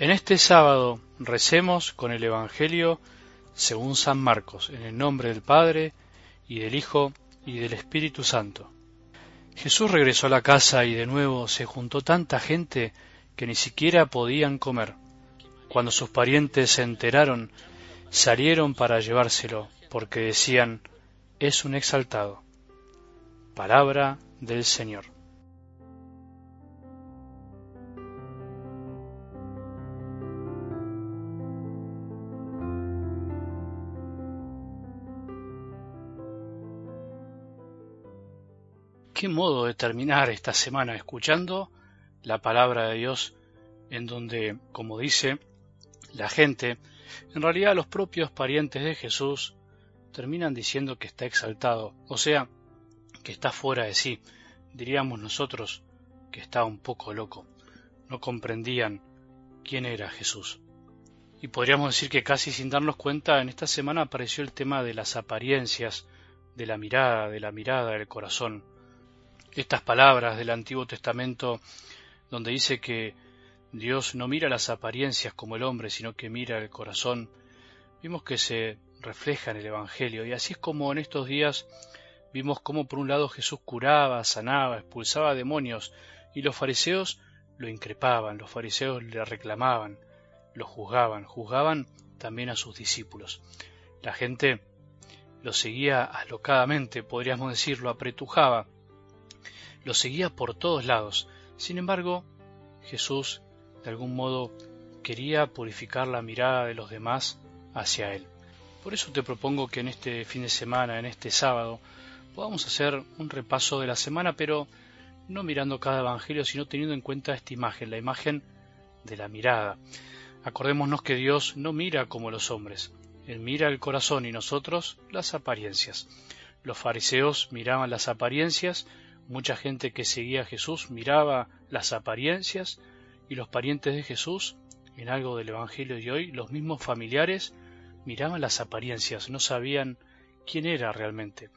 En este sábado recemos con el Evangelio según San Marcos, en el nombre del Padre, y del Hijo, y del Espíritu Santo. Jesús regresó a la casa y de nuevo se juntó tanta gente que ni siquiera podían comer. Cuando sus parientes se enteraron, salieron para llevárselo, porque decían, es un exaltado. Palabra del Señor. Qué modo de terminar esta semana escuchando la palabra de Dios en donde, como dice la gente, en realidad los propios parientes de Jesús terminan diciendo que está exaltado, o sea, que está fuera de sí, diríamos nosotros que está un poco loco, no comprendían quién era Jesús. Y podríamos decir que casi sin darnos cuenta en esta semana apareció el tema de las apariencias, de la mirada, de la mirada del corazón, estas palabras del Antiguo Testamento donde dice que Dios no mira las apariencias como el hombre, sino que mira el corazón, vimos que se refleja en el Evangelio. Y así es como en estos días vimos cómo por un lado Jesús curaba, sanaba, expulsaba demonios, y los fariseos lo increpaban, los fariseos le reclamaban, lo juzgaban, juzgaban también a sus discípulos. La gente lo seguía alocadamente, podríamos decir, lo apretujaba, lo seguía por todos lados. Sin embargo, Jesús, de algún modo, quería purificar la mirada de los demás hacia Él. Por eso te propongo que en este fin de semana, en este sábado, podamos hacer un repaso de la semana, pero no mirando cada evangelio, sino teniendo en cuenta esta imagen, la imagen de la mirada. Acordémonos que Dios no mira como los hombres, Él mira el corazón y nosotros las apariencias. Los fariseos miraban las apariencias, Mucha gente que seguía a Jesús miraba las apariencias y los parientes de Jesús, en algo del Evangelio de hoy, los mismos familiares, miraban las apariencias, no sabían quién era realmente.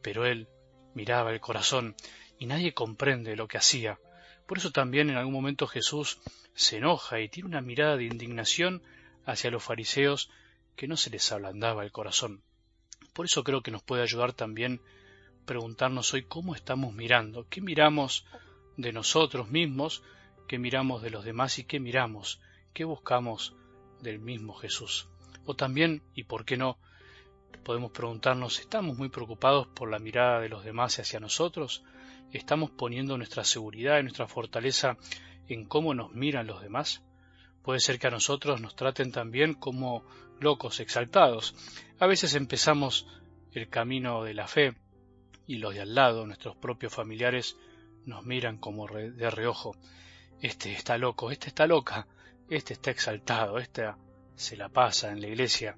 Pero él miraba el corazón y nadie comprende lo que hacía. Por eso también en algún momento Jesús se enoja y tiene una mirada de indignación hacia los fariseos que no se les ablandaba el corazón. Por eso creo que nos puede ayudar también preguntarnos hoy cómo estamos mirando, qué miramos de nosotros mismos, qué miramos de los demás y qué miramos, qué buscamos del mismo Jesús. O también, y por qué no, podemos preguntarnos, ¿estamos muy preocupados por la mirada de los demás hacia nosotros? ¿Estamos poniendo nuestra seguridad y nuestra fortaleza en cómo nos miran los demás? Puede ser que a nosotros nos traten también como locos exaltados. A veces empezamos el camino de la fe y los de al lado, nuestros propios familiares, nos miran como de reojo. Este está loco, este está loca, este está exaltado, este se la pasa en la iglesia,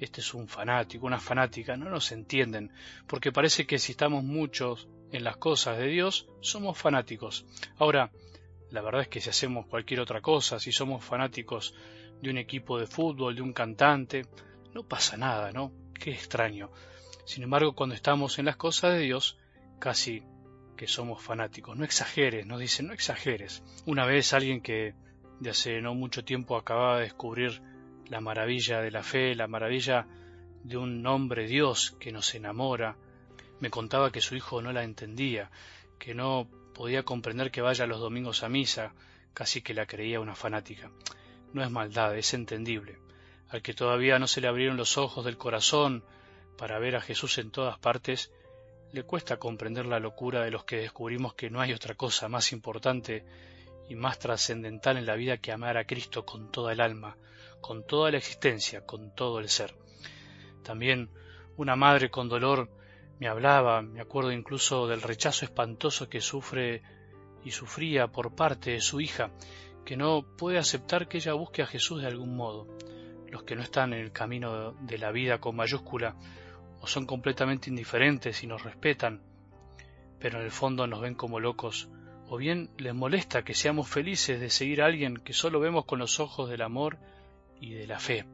este es un fanático, una fanática, no nos entienden, porque parece que si estamos muchos en las cosas de Dios, somos fanáticos. Ahora, la verdad es que si hacemos cualquier otra cosa, si somos fanáticos de un equipo de fútbol, de un cantante, no pasa nada, ¿no? Qué extraño. Sin embargo, cuando estamos en las cosas de Dios, casi que somos fanáticos. No exageres, nos dicen, no exageres. Una vez alguien que de hace no mucho tiempo acababa de descubrir la maravilla de la fe, la maravilla de un nombre Dios que nos enamora, me contaba que su hijo no la entendía, que no podía comprender que vaya los domingos a misa, casi que la creía una fanática. No es maldad, es entendible. Al que todavía no se le abrieron los ojos del corazón para ver a Jesús en todas partes, le cuesta comprender la locura de los que descubrimos que no hay otra cosa más importante y más trascendental en la vida que amar a Cristo con toda el alma, con toda la existencia, con todo el ser. También una madre con dolor me hablaba, me acuerdo incluso del rechazo espantoso que sufre y sufría por parte de su hija, que no puede aceptar que ella busque a Jesús de algún modo. Los que no están en el camino de la vida con mayúscula o son completamente indiferentes y nos respetan, pero en el fondo nos ven como locos, o bien les molesta que seamos felices de seguir a alguien que solo vemos con los ojos del amor y de la fe.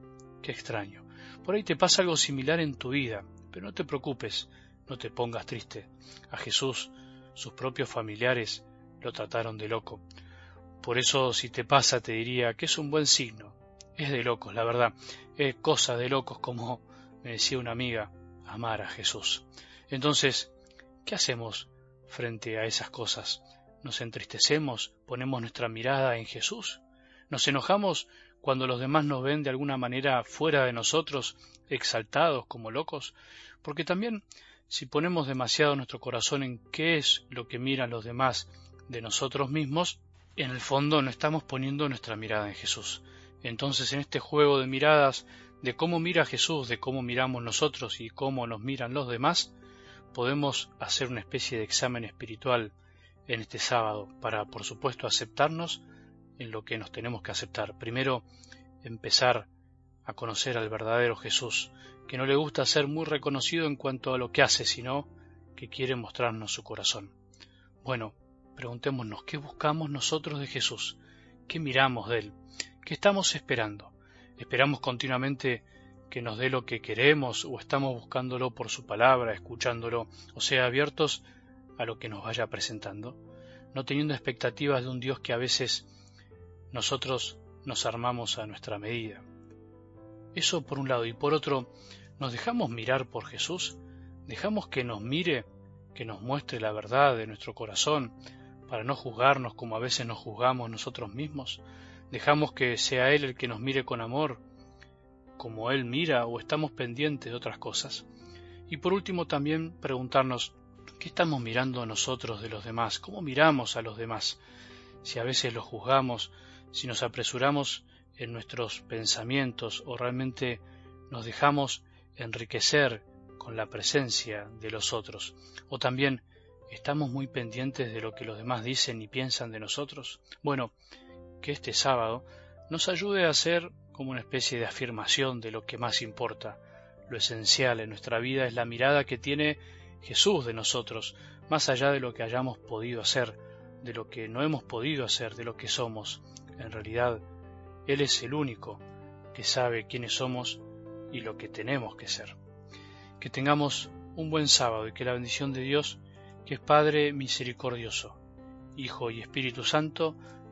Qué extraño. Por ahí te pasa algo similar en tu vida, pero no te preocupes, no te pongas triste. A Jesús, sus propios familiares, lo trataron de loco. Por eso si te pasa te diría que es un buen signo. Es de locos, la verdad. Es cosa de locos como me decía una amiga, amar a Jesús. Entonces, ¿qué hacemos frente a esas cosas? ¿Nos entristecemos? ¿Ponemos nuestra mirada en Jesús? ¿Nos enojamos cuando los demás nos ven de alguna manera fuera de nosotros, exaltados como locos? Porque también si ponemos demasiado nuestro corazón en qué es lo que miran los demás de nosotros mismos, en el fondo no estamos poniendo nuestra mirada en Jesús. Entonces en este juego de miradas, de cómo mira Jesús, de cómo miramos nosotros y cómo nos miran los demás, podemos hacer una especie de examen espiritual en este sábado para, por supuesto, aceptarnos en lo que nos tenemos que aceptar. Primero, empezar a conocer al verdadero Jesús, que no le gusta ser muy reconocido en cuanto a lo que hace, sino que quiere mostrarnos su corazón. Bueno, preguntémonos, ¿qué buscamos nosotros de Jesús? ¿Qué miramos de Él? ¿Qué estamos esperando? ¿Esperamos continuamente que nos dé lo que queremos o estamos buscándolo por su palabra, escuchándolo, o sea, abiertos a lo que nos vaya presentando, no teniendo expectativas de un Dios que a veces nosotros nos armamos a nuestra medida? Eso por un lado. Y por otro, ¿nos dejamos mirar por Jesús? ¿Dejamos que nos mire, que nos muestre la verdad de nuestro corazón, para no juzgarnos como a veces nos juzgamos nosotros mismos? ¿Dejamos que sea Él el que nos mire con amor, como Él mira, o estamos pendientes de otras cosas? Y por último también preguntarnos, ¿qué estamos mirando nosotros de los demás? ¿Cómo miramos a los demás? Si a veces los juzgamos, si nos apresuramos en nuestros pensamientos o realmente nos dejamos enriquecer con la presencia de los otros o también estamos muy pendientes de lo que los demás dicen y piensan de nosotros. Bueno, que este sábado nos ayude a hacer como una especie de afirmación de lo que más importa. Lo esencial en nuestra vida es la mirada que tiene Jesús de nosotros, más allá de lo que hayamos podido hacer, de lo que no hemos podido hacer, de lo que somos. En realidad, él es el único que sabe quiénes somos y lo que tenemos que ser. Que tengamos un buen sábado y que la bendición de Dios, que es Padre misericordioso, Hijo y Espíritu Santo,